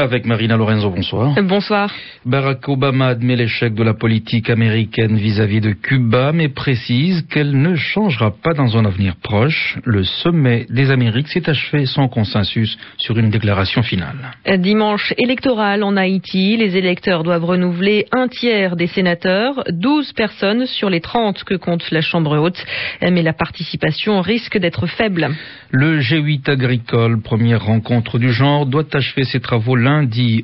Avec Marina Lorenzo, bonsoir. Bonsoir. Barack Obama admet l'échec de la politique américaine vis-à-vis de Cuba, mais précise qu'elle ne changera pas dans un avenir proche. Le sommet des Amériques s'est achevé sans consensus sur une déclaration finale. Dimanche électoral en Haïti, les électeurs doivent renouveler un tiers des sénateurs, 12 personnes sur les 30 que compte la Chambre haute, mais la participation risque d'être faible. Le G8 agricole, première rencontre du genre, doit achever ses travaux lundi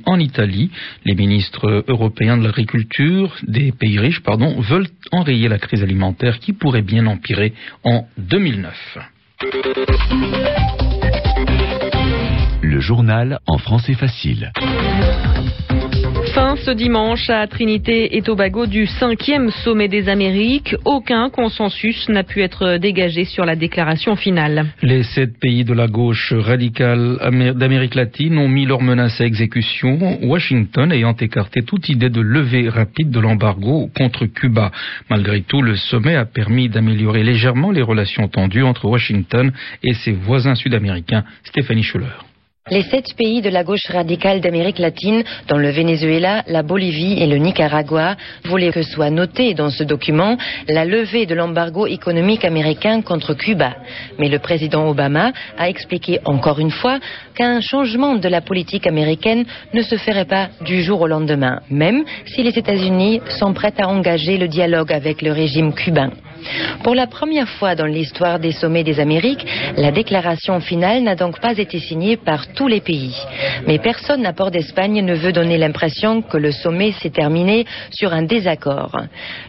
en Italie. Les ministres européens de l'agriculture des pays riches veulent enrayer la crise alimentaire qui pourrait bien empirer en 2009. Le journal en français facile. Fin ce dimanche à Trinité et Tobago du cinquième sommet des Amériques. Aucun consensus n'a pu être dégagé sur la déclaration finale. Les sept pays de la gauche radicale d'Amérique latine ont mis leurs menaces à exécution, Washington ayant écarté toute idée de levée rapide de l'embargo contre Cuba. Malgré tout, le sommet a permis d'améliorer légèrement les relations tendues entre Washington et ses voisins sud-américains. Stéphanie Schuller. Les sept pays de la gauche radicale d'Amérique latine, dont le Venezuela, la Bolivie et le Nicaragua, voulaient que soit noté dans ce document la levée de l'embargo économique américain contre Cuba. Mais le président Obama a expliqué encore une fois qu'un changement de la politique américaine ne se ferait pas du jour au lendemain, même si les États-Unis sont prêts à engager le dialogue avec le régime cubain. Pour la première fois dans l'histoire des sommets des Amériques, la déclaration finale n'a donc pas été signée par tous les pays. Mais personne à Port d'Espagne ne veut donner l'impression que le sommet s'est terminé sur un désaccord.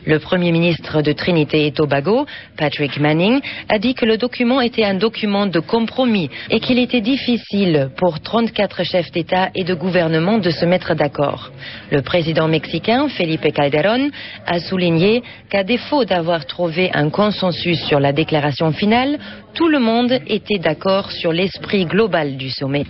Le Premier ministre de Trinité et Tobago, Patrick Manning, a dit que le document était un document de compromis et qu'il était difficile pour 34 chefs d'État et de gouvernement de se mettre d'accord. Le président mexicain, Felipe Calderón, a souligné qu'à défaut d'avoir trouvé un consensus sur la déclaration finale, tout le monde était d'accord sur l'esprit global du sommet.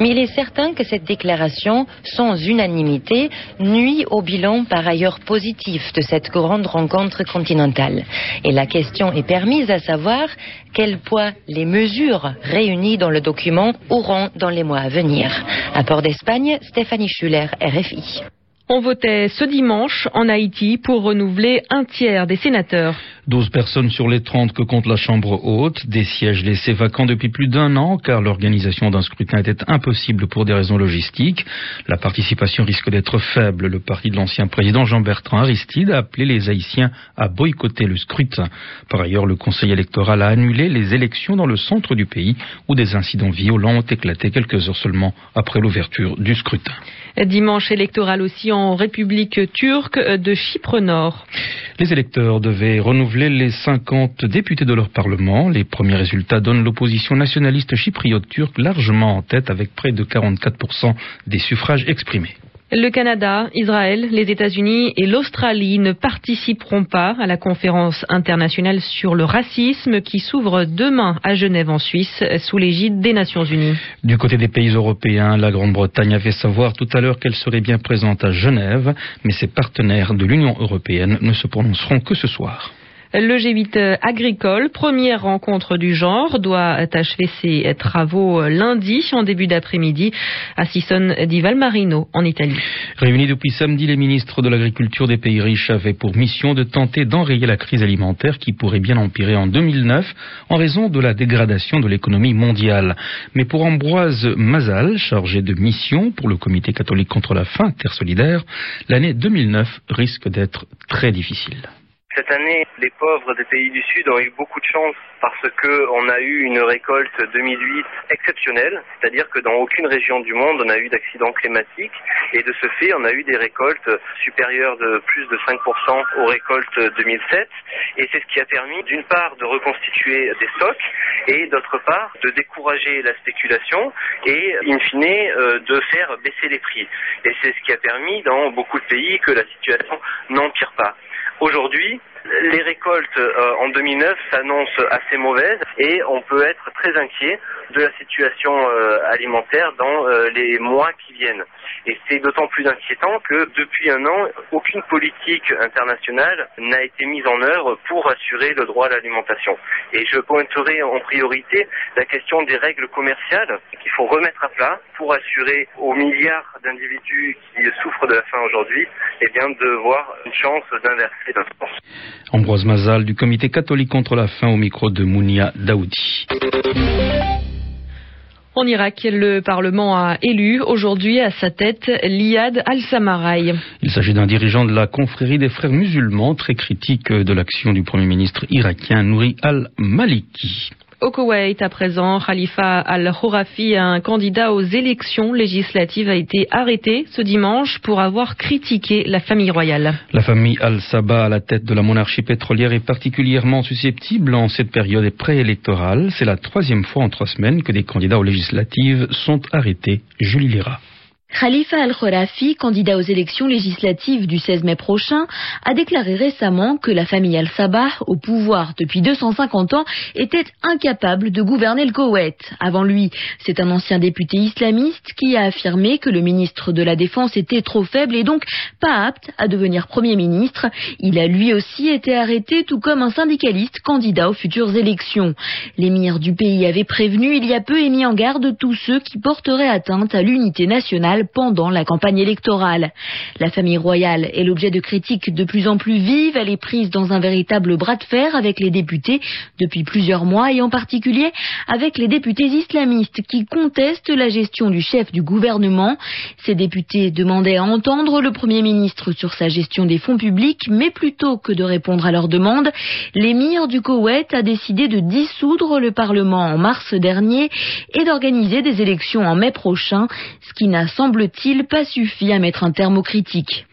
Mais il est certain que cette déclaration, sans unanimité, nuit au bilan par ailleurs positif de cette grande rencontre continentale. Et la question est permise à savoir quel poids les mesures réunies dans le document auront dans les mois à venir. À Port d'Espagne, Stéphanie Schuller, RFI. On votait ce dimanche en Haïti pour renouveler un tiers des sénateurs. 12 personnes sur les 30 que compte la Chambre haute, des sièges laissés vacants depuis plus d'un an car l'organisation d'un scrutin était impossible pour des raisons logistiques. La participation risque d'être faible. Le parti de l'ancien président Jean-Bertrand Aristide a appelé les Haïtiens à boycotter le scrutin. Par ailleurs, le Conseil électoral a annulé les élections dans le centre du pays où des incidents violents ont éclaté quelques heures seulement après l'ouverture du scrutin. Dimanche électoral aussi en République turque de Chypre Nord. Les électeurs devaient renouveler les 50 députés de leur Parlement. Les premiers résultats donnent l'opposition nationaliste chypriote turque largement en tête avec près de 44% des suffrages exprimés. Le Canada, Israël, les États-Unis et l'Australie ne participeront pas à la conférence internationale sur le racisme qui s'ouvre demain à Genève en Suisse sous l'égide des Nations Unies. Du côté des pays européens, la Grande-Bretagne a fait savoir tout à l'heure qu'elle serait bien présente à Genève, mais ses partenaires de l'Union européenne ne se prononceront que ce soir. Le G8 agricole, première rencontre du genre, doit achever ses travaux lundi en début d'après-midi à Sisson di Valmarino en Italie. Réunis depuis samedi, les ministres de l'agriculture des pays riches avaient pour mission de tenter d'enrayer la crise alimentaire qui pourrait bien empirer en 2009 en raison de la dégradation de l'économie mondiale. Mais pour Ambroise Mazal, chargé de mission pour le comité catholique contre la faim, Terre solidaire, l'année 2009 risque d'être très difficile. Cette année, les pauvres des pays du Sud ont eu beaucoup de chance parce qu'on a eu une récolte 2008 exceptionnelle, c'est-à-dire que dans aucune région du monde on a eu d'accidents climatiques et de ce fait on a eu des récoltes supérieures de plus de 5% aux récoltes 2007 et c'est ce qui a permis d'une part de reconstituer des stocks et d'autre part de décourager la spéculation et in fine euh, de faire baisser les prix. Et c'est ce qui a permis dans beaucoup de pays que la situation n'empire pas. Aujourd'hui, Les récoltes euh, en 2009 s'annoncent assez mauvaises et on peut être très inquiet de la situation euh, alimentaire dans euh, les mois qui viennent. Et c'est d'autant plus inquiétant que depuis un an, aucune politique internationale n'a été mise en œuvre pour assurer le droit à l'alimentation. Et je pointerai en priorité la question des règles commerciales qu'il faut remettre à plat pour assurer aux milliards d'individus qui souffrent de la faim aujourd'hui, eh bien, de voir une chance d'inverser la. Ambroise Mazal du comité catholique contre la faim au micro de Mounia Daoudi. En Irak, le Parlement a élu aujourd'hui à sa tête Liad al-Samarai. Il s'agit d'un dirigeant de la confrérie des frères musulmans, très critique de l'action du Premier ministre irakien Nouri al-Maliki. Au Koweït, à présent, Khalifa al-Hourafi, un candidat aux élections législatives, a été arrêté ce dimanche pour avoir critiqué la famille royale. La famille al-Sabah à la tête de la monarchie pétrolière est particulièrement susceptible en cette période préélectorale. C'est la troisième fois en trois semaines que des candidats aux législatives sont arrêtés. Julie Lira. Khalifa al-Khurafi, candidat aux élections législatives du 16 mai prochain, a déclaré récemment que la famille al-Sabah, au pouvoir depuis 250 ans, était incapable de gouverner le Koweït. Avant lui, c'est un ancien député islamiste qui a affirmé que le ministre de la Défense était trop faible et donc pas apte à devenir Premier ministre. Il a lui aussi été arrêté, tout comme un syndicaliste candidat aux futures élections. L'émir du pays avait prévenu il y a peu et mis en garde tous ceux qui porteraient atteinte à l'unité nationale pendant la campagne électorale. La famille royale est l'objet de critiques de plus en plus vives. Elle est prise dans un véritable bras de fer avec les députés depuis plusieurs mois et en particulier avec les députés islamistes qui contestent la gestion du chef du gouvernement. Ces députés demandaient à entendre le Premier ministre sur sa gestion des fonds publics, mais plutôt que de répondre à leurs demandes, l'émir du Koweït a décidé de dissoudre le Parlement en mars dernier et d'organiser des élections en mai prochain, ce qui n'a semble semble-t-il, pas suffi à mettre un terme aux critiques.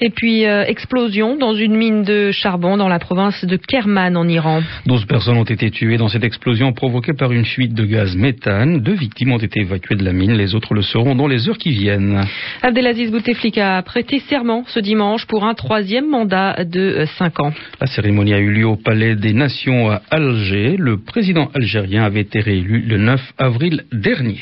Et puis, euh, explosion dans une mine de charbon dans la province de Kerman en Iran. 12 personnes ont été tuées dans cette explosion provoquée par une fuite de gaz méthane. Deux victimes ont été évacuées de la mine, les autres le seront dans les heures qui viennent. Abdelaziz Bouteflika a prêté serment ce dimanche pour un troisième mandat de 5 ans. La cérémonie a eu lieu au Palais des Nations à Alger. Le président algérien avait été réélu le 9 avril dernier.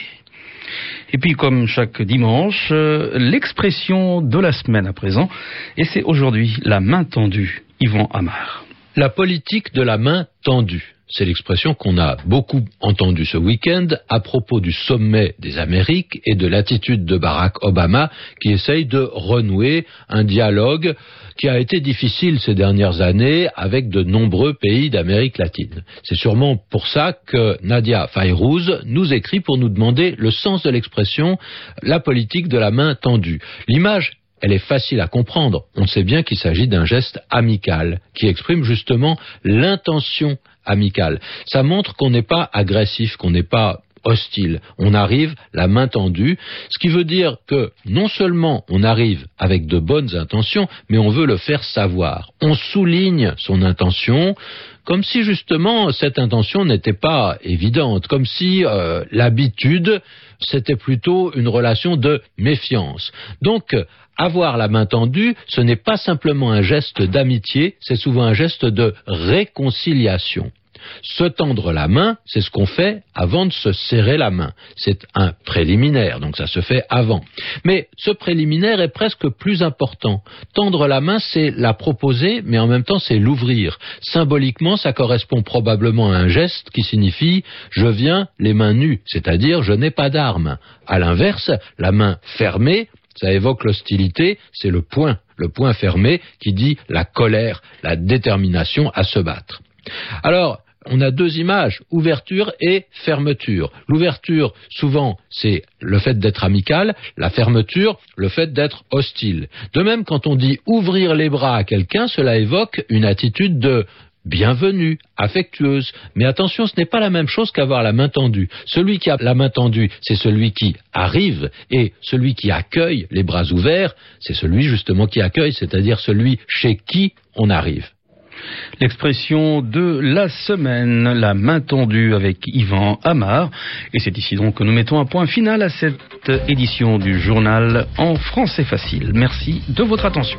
Et puis, comme chaque dimanche, euh, l'expression de la semaine à présent. Et c'est aujourd'hui la main tendue. Yvan Amar. La politique de la main tendue. C'est l'expression qu'on a beaucoup entendue ce week-end à propos du sommet des Amériques et de l'attitude de Barack Obama qui essaye de renouer un dialogue qui a été difficile ces dernières années avec de nombreux pays d'Amérique latine. C'est sûrement pour ça que Nadia Fayrouz nous écrit pour nous demander le sens de l'expression la politique de la main tendue. L'image elle est facile à comprendre. On sait bien qu'il s'agit d'un geste amical qui exprime justement l'intention amicale. Ça montre qu'on n'est pas agressif, qu'on n'est pas hostile. On arrive la main tendue, ce qui veut dire que non seulement on arrive avec de bonnes intentions, mais on veut le faire savoir. On souligne son intention, comme si justement cette intention n'était pas évidente, comme si euh, l'habitude c'était plutôt une relation de méfiance. Donc avoir la main tendue, ce n'est pas simplement un geste d'amitié, c'est souvent un geste de réconciliation. Se tendre la main, c'est ce qu'on fait avant de se serrer la main. C'est un préliminaire, donc ça se fait avant. Mais ce préliminaire est presque plus important. Tendre la main, c'est la proposer, mais en même temps, c'est l'ouvrir. Symboliquement, ça correspond probablement à un geste qui signifie je viens les mains nues, c'est-à-dire je n'ai pas d'armes. À l'inverse, la main fermée, ça évoque l'hostilité, c'est le point, le point fermé qui dit la colère, la détermination à se battre. Alors, on a deux images, ouverture et fermeture. L'ouverture, souvent, c'est le fait d'être amical, la fermeture, le fait d'être hostile. De même, quand on dit ouvrir les bras à quelqu'un, cela évoque une attitude de bienvenue, affectueuse. Mais attention, ce n'est pas la même chose qu'avoir la main tendue. Celui qui a la main tendue, c'est celui qui arrive, et celui qui accueille les bras ouverts, c'est celui justement qui accueille, c'est-à-dire celui chez qui on arrive. L'expression de la semaine, la main tendue avec Yvan Amar. Et c'est ici donc que nous mettons un point final à cette édition du journal en français facile. Merci de votre attention.